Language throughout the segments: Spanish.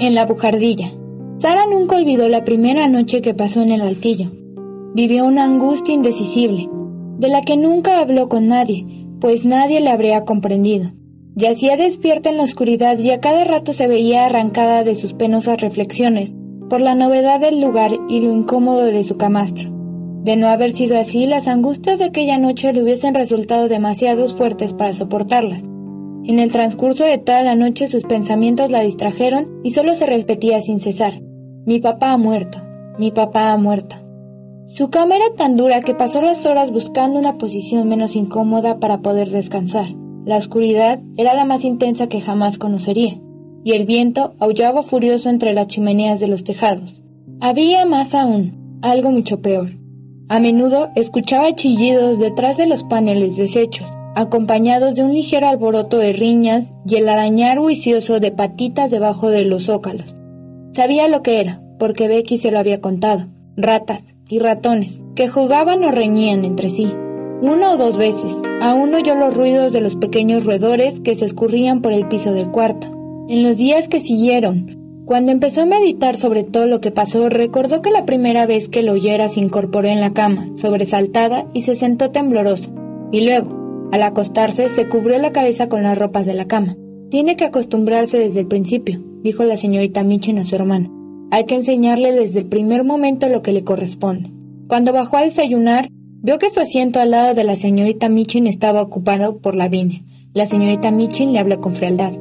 En la bujardilla. Sara nunca olvidó la primera noche que pasó en el altillo. Vivió una angustia indecisible, de la que nunca habló con nadie, pues nadie le habría comprendido. Yacía despierta en la oscuridad y a cada rato se veía arrancada de sus penosas reflexiones por la novedad del lugar y lo incómodo de su camastro. De no haber sido así, las angustias de aquella noche le hubiesen resultado demasiados fuertes para soportarlas. En el transcurso de toda la noche sus pensamientos la distrajeron y solo se repetía sin cesar. Mi papá ha muerto, mi papá ha muerto. Su cama era tan dura que pasó las horas buscando una posición menos incómoda para poder descansar. La oscuridad era la más intensa que jamás conocería, y el viento aullaba furioso entre las chimeneas de los tejados. Había más aún, algo mucho peor. A menudo escuchaba chillidos detrás de los paneles deshechos, acompañados de un ligero alboroto de riñas y el arañar juicioso de patitas debajo de los zócalos. Sabía lo que era, porque Becky se lo había contado. Ratas y ratones, que jugaban o reñían entre sí. Una o dos veces, aún oyó los ruidos de los pequeños roedores que se escurrían por el piso del cuarto. En los días que siguieron, cuando empezó a meditar sobre todo lo que pasó, recordó que la primera vez que lo oyera se incorporó en la cama, sobresaltada, y se sentó temblorosa. Y luego, al acostarse, se cubrió la cabeza con las ropas de la cama. Tiene que acostumbrarse desde el principio, dijo la señorita Mitchell a su hermano. Hay que enseñarle desde el primer momento lo que le corresponde. Cuando bajó a desayunar, vio que su asiento al lado de la señorita Mitchell estaba ocupado por la vine. La señorita Mitchell le habló con frialdad.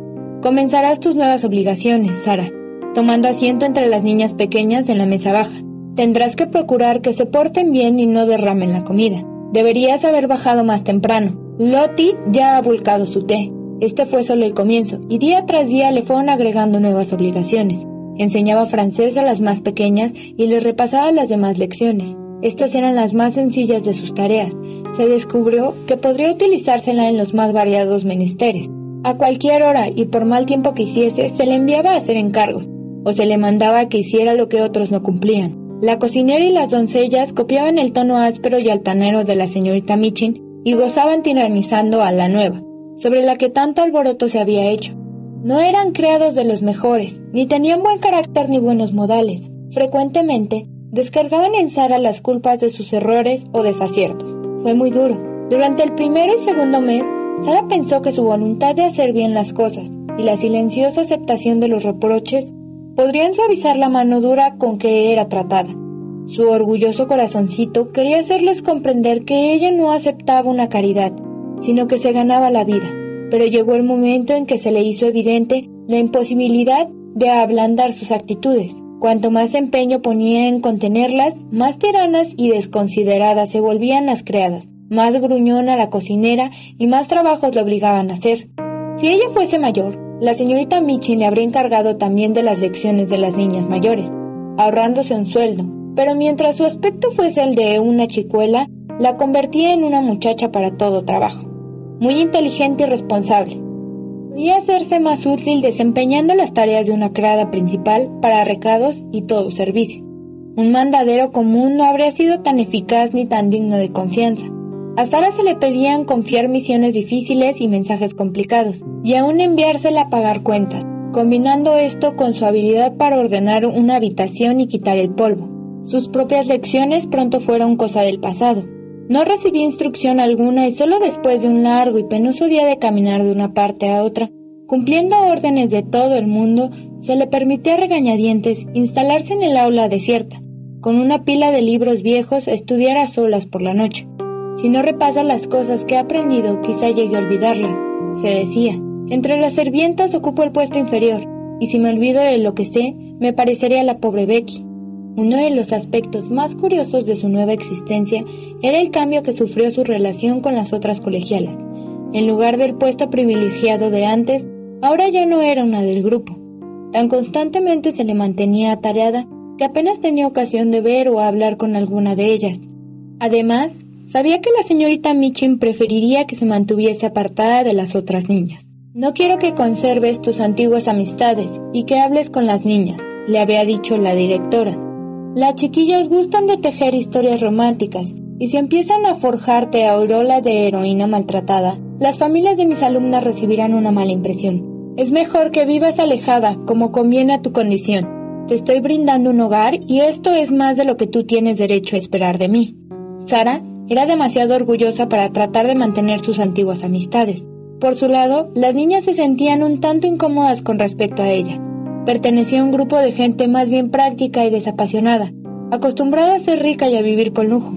Comenzarás tus nuevas obligaciones, Sara, tomando asiento entre las niñas pequeñas en la mesa baja. Tendrás que procurar que se porten bien y no derramen la comida. Deberías haber bajado más temprano. Lottie ya ha volcado su té. Este fue solo el comienzo, y día tras día le fueron agregando nuevas obligaciones. Enseñaba francés a las más pequeñas y les repasaba las demás lecciones. Estas eran las más sencillas de sus tareas. Se descubrió que podría utilizársela en los más variados menesteres. A cualquier hora y por mal tiempo que hiciese, se le enviaba a hacer encargos, o se le mandaba que hiciera lo que otros no cumplían. La cocinera y las doncellas copiaban el tono áspero y altanero de la señorita Michin y gozaban tiranizando a la nueva, sobre la que tanto alboroto se había hecho. No eran creados de los mejores, ni tenían buen carácter ni buenos modales. Frecuentemente descargaban en Sara las culpas de sus errores o desaciertos. Fue muy duro. Durante el primero y segundo mes, Sara pensó que su voluntad de hacer bien las cosas y la silenciosa aceptación de los reproches podrían suavizar la mano dura con que era tratada. Su orgulloso corazoncito quería hacerles comprender que ella no aceptaba una caridad, sino que se ganaba la vida. Pero llegó el momento en que se le hizo evidente la imposibilidad de ablandar sus actitudes. Cuanto más empeño ponía en contenerlas, más tiranas y desconsideradas se volvían las creadas, más gruñona la cocinera y más trabajos le obligaban a hacer. Si ella fuese mayor, la señorita Michin le habría encargado también de las lecciones de las niñas mayores, ahorrándose un sueldo, pero mientras su aspecto fuese el de una chicuela, la convertía en una muchacha para todo trabajo, muy inteligente y responsable. Podía hacerse más útil desempeñando las tareas de una criada principal para recados y todo servicio. Un mandadero común no habría sido tan eficaz ni tan digno de confianza. A Sara se le pedían confiar misiones difíciles y mensajes complicados, y aún enviársela a pagar cuentas, combinando esto con su habilidad para ordenar una habitación y quitar el polvo. Sus propias lecciones pronto fueron cosa del pasado. No recibí instrucción alguna y solo después de un largo y penoso día de caminar de una parte a otra, cumpliendo órdenes de todo el mundo, se le permitía regañadientes instalarse en el aula desierta, con una pila de libros viejos estudiar a solas por la noche. Si no repasa las cosas que ha aprendido, quizá llegue a olvidarlas, se decía. Entre las servientas ocupo el puesto inferior, y si me olvido de lo que sé, me parecería la pobre Becky. Uno de los aspectos más curiosos de su nueva existencia era el cambio que sufrió su relación con las otras colegialas. En lugar del puesto privilegiado de antes, ahora ya no era una del grupo. Tan constantemente se le mantenía atareada que apenas tenía ocasión de ver o hablar con alguna de ellas. Además, sabía que la señorita Mitchin preferiría que se mantuviese apartada de las otras niñas. No quiero que conserves tus antiguas amistades y que hables con las niñas, le había dicho la directora. Las chiquillas gustan de tejer historias románticas y si empiezan a forjarte aureola de heroína maltratada, las familias de mis alumnas recibirán una mala impresión. Es mejor que vivas alejada, como conviene a tu condición. Te estoy brindando un hogar y esto es más de lo que tú tienes derecho a esperar de mí. Sara era demasiado orgullosa para tratar de mantener sus antiguas amistades. Por su lado, las niñas se sentían un tanto incómodas con respecto a ella. Pertenecía a un grupo de gente más bien práctica y desapasionada, acostumbrada a ser rica y a vivir con lujo.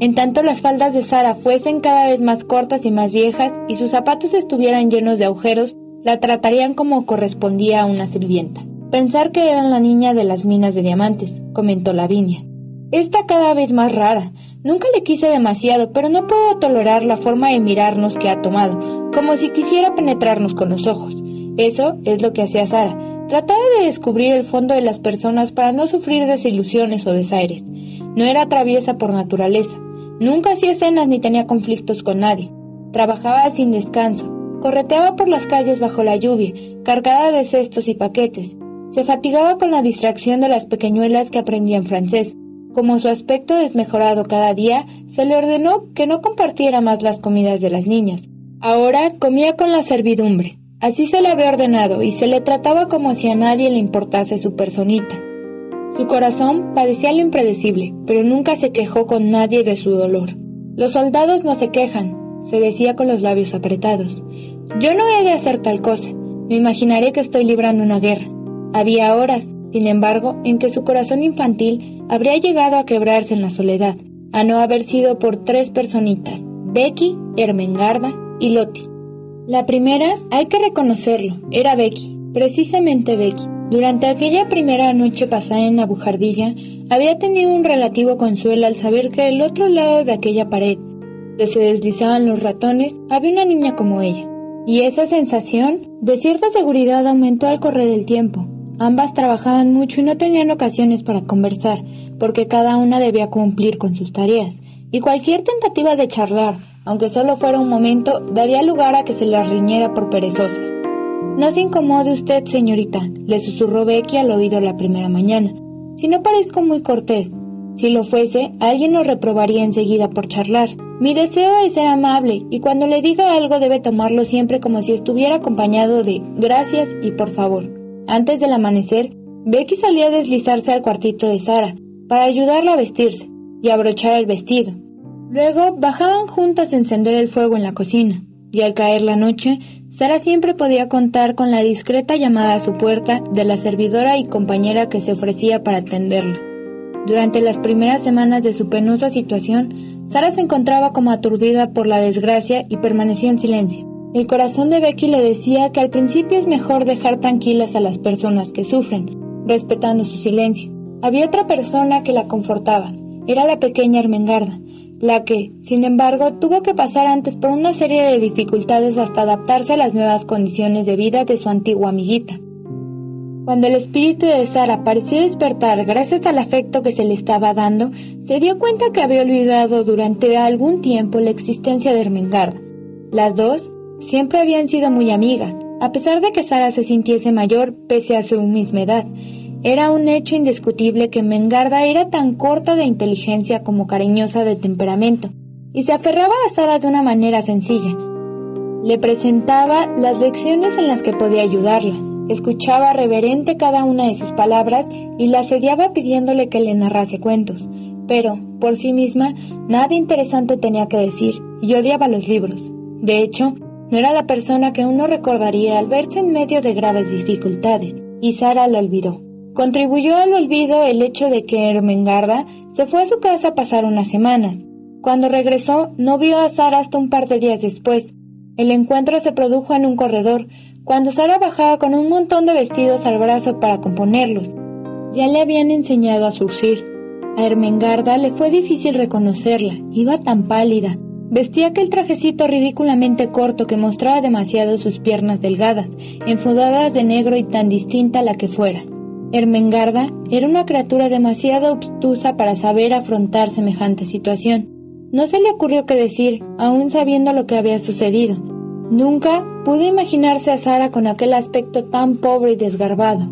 En tanto las faldas de Sara fuesen cada vez más cortas y más viejas y sus zapatos estuvieran llenos de agujeros, la tratarían como correspondía a una sirvienta. Pensar que era la niña de las minas de diamantes, comentó Lavinia. Está cada vez más rara. Nunca le quise demasiado, pero no puedo tolerar la forma de mirarnos que ha tomado, como si quisiera penetrarnos con los ojos. Eso es lo que hacía Sara. Trataba de descubrir el fondo de las personas para no sufrir desilusiones o desaires. No era traviesa por naturaleza, Nunca hacía escenas ni tenía conflictos con nadie. Trabajaba sin descanso. Correteaba por las calles bajo la lluvia, cargada de cestos y paquetes. Se fatigaba con la distracción de las pequeñuelas que aprendían francés. Como su aspecto desmejorado cada día, se le ordenó que no compartiera más las comidas de las niñas. Ahora comía con la servidumbre. Así se le había ordenado y se le trataba como si a nadie le importase su personita. Su corazón padecía lo impredecible, pero nunca se quejó con nadie de su dolor. Los soldados no se quejan, se decía con los labios apretados. Yo no he de hacer tal cosa. Me imaginaré que estoy librando una guerra. Había horas, sin embargo, en que su corazón infantil habría llegado a quebrarse en la soledad, a no haber sido por tres personitas, Becky, Ermengarda y Loti. La primera, hay que reconocerlo, era Becky, precisamente Becky. Durante aquella primera noche pasada en la bujardilla, había tenido un relativo consuelo al saber que al otro lado de aquella pared, donde se deslizaban los ratones, había una niña como ella. Y esa sensación de cierta seguridad aumentó al correr el tiempo. Ambas trabajaban mucho y no tenían ocasiones para conversar, porque cada una debía cumplir con sus tareas, y cualquier tentativa de charlar, aunque solo fuera un momento, daría lugar a que se las riñera por perezosas. No se incomode usted, señorita, le susurró Becky al oído la primera mañana. Si no parezco muy cortés. Si lo fuese, alguien nos reprobaría enseguida por charlar. Mi deseo es ser amable, y cuando le diga algo debe tomarlo siempre como si estuviera acompañado de gracias y por favor. Antes del amanecer, Becky salía a deslizarse al cuartito de Sara, para ayudarla a vestirse y abrochar el vestido. Luego bajaban juntas a encender el fuego en la cocina, y al caer la noche, Sara siempre podía contar con la discreta llamada a su puerta de la servidora y compañera que se ofrecía para atenderla. Durante las primeras semanas de su penosa situación, Sara se encontraba como aturdida por la desgracia y permanecía en silencio. El corazón de Becky le decía que al principio es mejor dejar tranquilas a las personas que sufren, respetando su silencio. Había otra persona que la confortaba, era la pequeña Ermengarda, la que, sin embargo, tuvo que pasar antes por una serie de dificultades hasta adaptarse a las nuevas condiciones de vida de su antigua amiguita. Cuando el espíritu de Sara pareció despertar gracias al afecto que se le estaba dando, se dio cuenta que había olvidado durante algún tiempo la existencia de Ermengarda. Las dos siempre habían sido muy amigas, a pesar de que Sara se sintiese mayor pese a su misma edad, era un hecho indiscutible que Mengarda era tan corta de inteligencia como cariñosa de temperamento, y se aferraba a Sara de una manera sencilla. Le presentaba las lecciones en las que podía ayudarla, escuchaba reverente cada una de sus palabras y la asediaba pidiéndole que le narrase cuentos, pero, por sí misma, nada interesante tenía que decir, y odiaba los libros. De hecho, no era la persona que uno recordaría al verse en medio de graves dificultades, y Sara lo olvidó. Contribuyó al olvido el hecho de que Ermengarda se fue a su casa a pasar unas semanas. Cuando regresó, no vio a Sara hasta un par de días después. El encuentro se produjo en un corredor, cuando Sara bajaba con un montón de vestidos al brazo para componerlos. Ya le habían enseñado a surcir. A Ermengarda le fue difícil reconocerla, iba tan pálida, Vestía aquel trajecito ridículamente corto que mostraba demasiado sus piernas delgadas, enfudadas de negro y tan distinta a la que fuera. Ermengarda era una criatura demasiado obtusa para saber afrontar semejante situación. No se le ocurrió qué decir, aún sabiendo lo que había sucedido. Nunca pudo imaginarse a Sara con aquel aspecto tan pobre y desgarbado,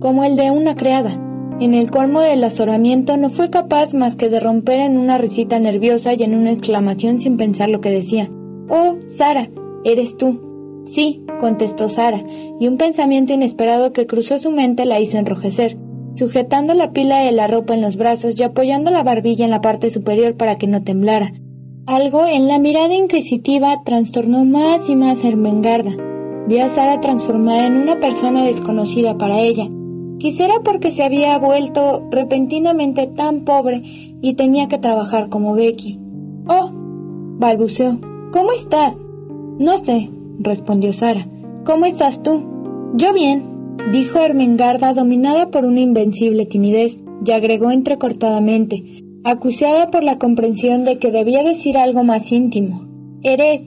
como el de una criada. En el colmo del azoramiento no fue capaz más que de romper en una risita nerviosa y en una exclamación sin pensar lo que decía. Oh, Sara, eres tú. Sí, contestó Sara, y un pensamiento inesperado que cruzó su mente la hizo enrojecer. Sujetando la pila de la ropa en los brazos y apoyando la barbilla en la parte superior para que no temblara. Algo en la mirada inquisitiva trastornó más y más a Ermengarda. Vio a Sara transformada en una persona desconocida para ella, Quisiera porque se había vuelto repentinamente tan pobre y tenía que trabajar como Becky. Oh, balbuceó. ¿Cómo estás? No sé, respondió Sara. ¿Cómo estás tú? Yo bien, dijo Ermengarda dominada por una invencible timidez, y agregó entrecortadamente, acusada por la comprensión de que debía decir algo más íntimo. ¿Eres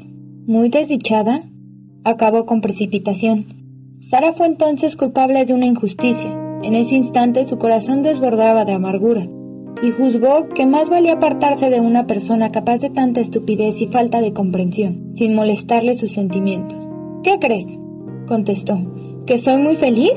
muy desdichada? Acabó con precipitación. Sara fue entonces culpable de una injusticia. En ese instante su corazón desbordaba de amargura, y juzgó que más valía apartarse de una persona capaz de tanta estupidez y falta de comprensión, sin molestarle sus sentimientos. ¿Qué crees? contestó. ¿Que soy muy feliz?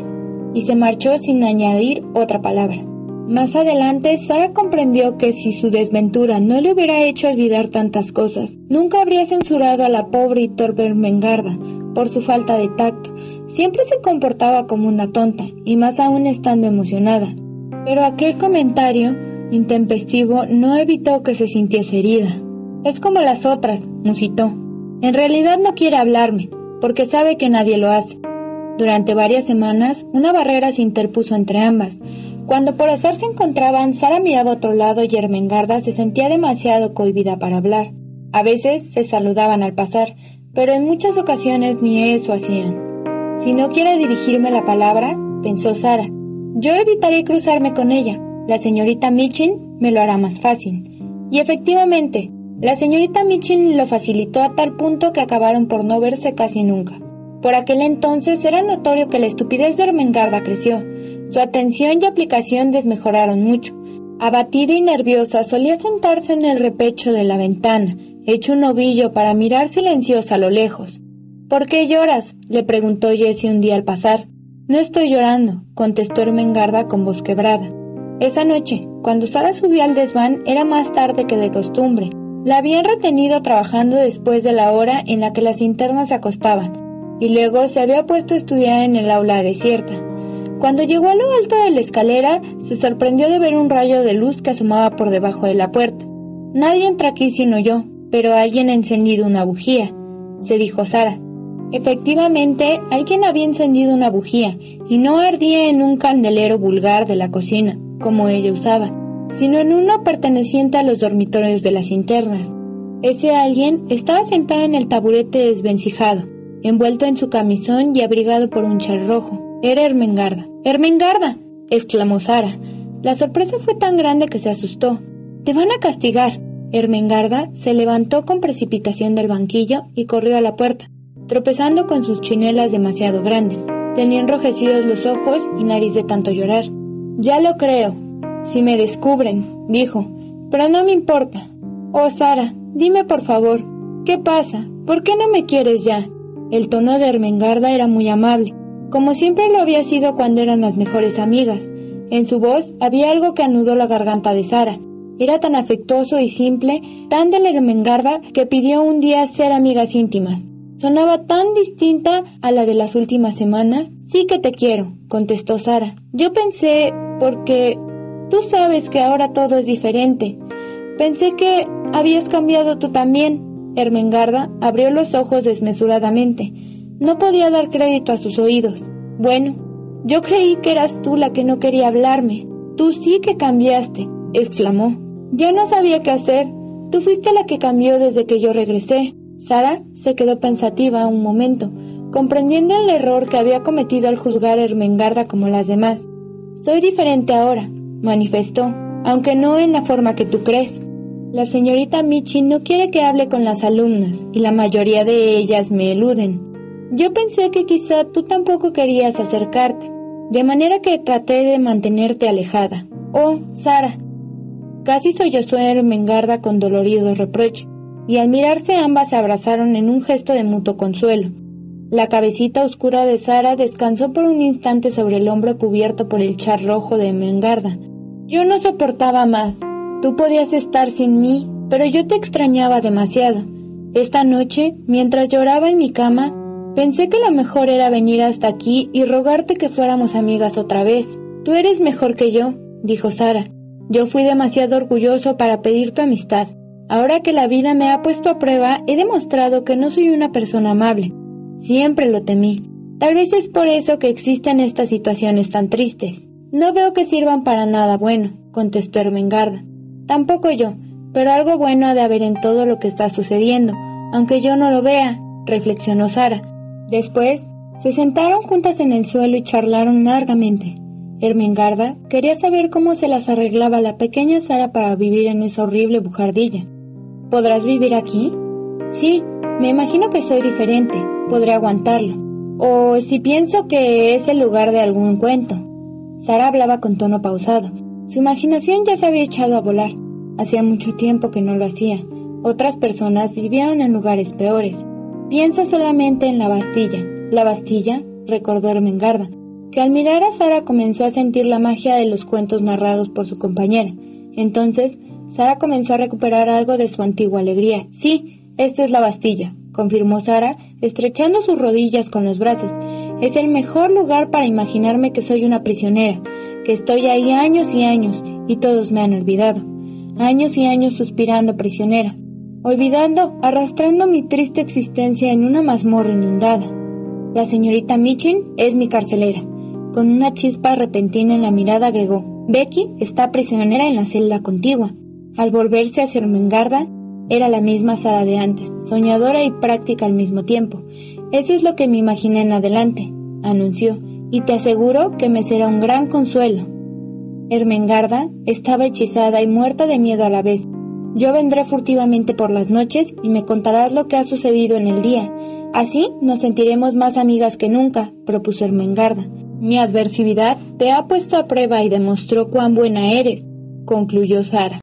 Y se marchó sin añadir otra palabra. Más adelante, Sara comprendió que si su desventura no le hubiera hecho olvidar tantas cosas, nunca habría censurado a la pobre y torpe Mengarda por su falta de tacto. Siempre se comportaba como una tonta, y más aún estando emocionada. Pero aquel comentario intempestivo no evitó que se sintiese herida. Es como las otras, musitó. En realidad no quiere hablarme, porque sabe que nadie lo hace. Durante varias semanas, una barrera se interpuso entre ambas, cuando por azar se encontraban, Sara miraba a otro lado y Ermengarda se sentía demasiado cohibida para hablar. A veces se saludaban al pasar, pero en muchas ocasiones ni eso hacían. Si no quiere dirigirme la palabra, pensó Sara, yo evitaré cruzarme con ella. La señorita Michin me lo hará más fácil. Y efectivamente, la señorita Michin lo facilitó a tal punto que acabaron por no verse casi nunca. Por aquel entonces era notorio que la estupidez de Ermengarda creció, su atención y aplicación desmejoraron mucho. Abatida y nerviosa, solía sentarse en el repecho de la ventana, hecho un ovillo para mirar silenciosa a lo lejos. ¿Por qué lloras? le preguntó Jessie un día al pasar. No estoy llorando, contestó Ermengarda con voz quebrada. Esa noche, cuando Sara subió al desván, era más tarde que de costumbre. La habían retenido trabajando después de la hora en la que las internas se acostaban, y luego se había puesto a estudiar en el aula desierta. Cuando llegó a lo alto de la escalera, se sorprendió de ver un rayo de luz que asomaba por debajo de la puerta. Nadie entra aquí sino yo, pero alguien ha encendido una bujía, se dijo Sara. Efectivamente, alguien había encendido una bujía, y no ardía en un candelero vulgar de la cocina, como ella usaba, sino en uno perteneciente a los dormitorios de las internas. Ese alguien estaba sentado en el taburete desvencijado, envuelto en su camisón y abrigado por un chal rojo. Era Ermengarda. ¡Ermengarda! exclamó Sara. La sorpresa fue tan grande que se asustó. Te van a castigar. Ermengarda se levantó con precipitación del banquillo y corrió a la puerta, tropezando con sus chinelas demasiado grandes. Tenía enrojecidos los ojos y nariz de tanto llorar. Ya lo creo. Si me descubren, dijo. Pero no me importa. Oh, Sara, dime por favor. ¿Qué pasa? ¿Por qué no me quieres ya? El tono de Ermengarda era muy amable, como siempre lo había sido cuando eran las mejores amigas. En su voz había algo que anudó la garganta de Sara. Era tan afectuoso y simple, tan de la Ermengarda, que pidió un día ser amigas íntimas. Sonaba tan distinta a la de las últimas semanas. Sí que te quiero, contestó Sara. Yo pensé, porque tú sabes que ahora todo es diferente. Pensé que habías cambiado tú también. Ermengarda abrió los ojos desmesuradamente. No podía dar crédito a sus oídos. Bueno, yo creí que eras tú la que no quería hablarme. Tú sí que cambiaste, exclamó. Ya no sabía qué hacer. Tú fuiste la que cambió desde que yo regresé. Sara se quedó pensativa un momento, comprendiendo el error que había cometido al juzgar a Ermengarda como las demás. Soy diferente ahora, manifestó, aunque no en la forma que tú crees. La señorita Michi no quiere que hable con las alumnas y la mayoría de ellas me eluden. Yo pensé que quizá tú tampoco querías acercarte, de manera que traté de mantenerte alejada. Oh, Sara. Casi sollozó Ermengarda con dolorido reproche, y al mirarse ambas se abrazaron en un gesto de mutuo consuelo. La cabecita oscura de Sara descansó por un instante sobre el hombro cubierto por el char rojo de Ermengarda. Yo no soportaba más. Tú podías estar sin mí, pero yo te extrañaba demasiado. Esta noche, mientras lloraba en mi cama, Pensé que lo mejor era venir hasta aquí y rogarte que fuéramos amigas otra vez. Tú eres mejor que yo, dijo Sara. Yo fui demasiado orgulloso para pedir tu amistad. Ahora que la vida me ha puesto a prueba, he demostrado que no soy una persona amable. Siempre lo temí. Tal vez es por eso que existen estas situaciones tan tristes. No veo que sirvan para nada bueno, contestó Ermengarda. Tampoco yo, pero algo bueno ha de haber en todo lo que está sucediendo, aunque yo no lo vea, reflexionó Sara. Después, se sentaron juntas en el suelo y charlaron largamente. Ermengarda quería saber cómo se las arreglaba la pequeña Sara para vivir en esa horrible bujardilla. ¿Podrás vivir aquí? Sí, me imagino que soy diferente, podré aguantarlo. O si pienso que es el lugar de algún cuento. Sara hablaba con tono pausado. Su imaginación ya se había echado a volar. Hacía mucho tiempo que no lo hacía. Otras personas vivieron en lugares peores. Piensa solamente en la Bastilla. La Bastilla, recordó Ermengarda, que al mirar a Sara comenzó a sentir la magia de los cuentos narrados por su compañera. Entonces, Sara comenzó a recuperar algo de su antigua alegría. Sí, esta es la Bastilla, confirmó Sara, estrechando sus rodillas con los brazos. Es el mejor lugar para imaginarme que soy una prisionera, que estoy ahí años y años y todos me han olvidado. Años y años suspirando prisionera olvidando, arrastrando mi triste existencia en una mazmorra inundada. La señorita Michin es mi carcelera. Con una chispa repentina en la mirada agregó, Becky está prisionera en la celda contigua. Al volverse hacia Ermengarda, era la misma Sara de antes, soñadora y práctica al mismo tiempo. Eso es lo que me imaginé en adelante, anunció, y te aseguro que me será un gran consuelo. Ermengarda estaba hechizada y muerta de miedo a la vez, yo vendré furtivamente por las noches y me contarás lo que ha sucedido en el día. Así nos sentiremos más amigas que nunca, propuso Ermengarda. Mi adversidad te ha puesto a prueba y demostró cuán buena eres, concluyó Sara.